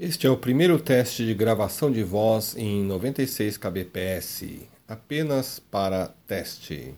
Este é o primeiro teste de gravação de voz em 96 kbps, apenas para teste.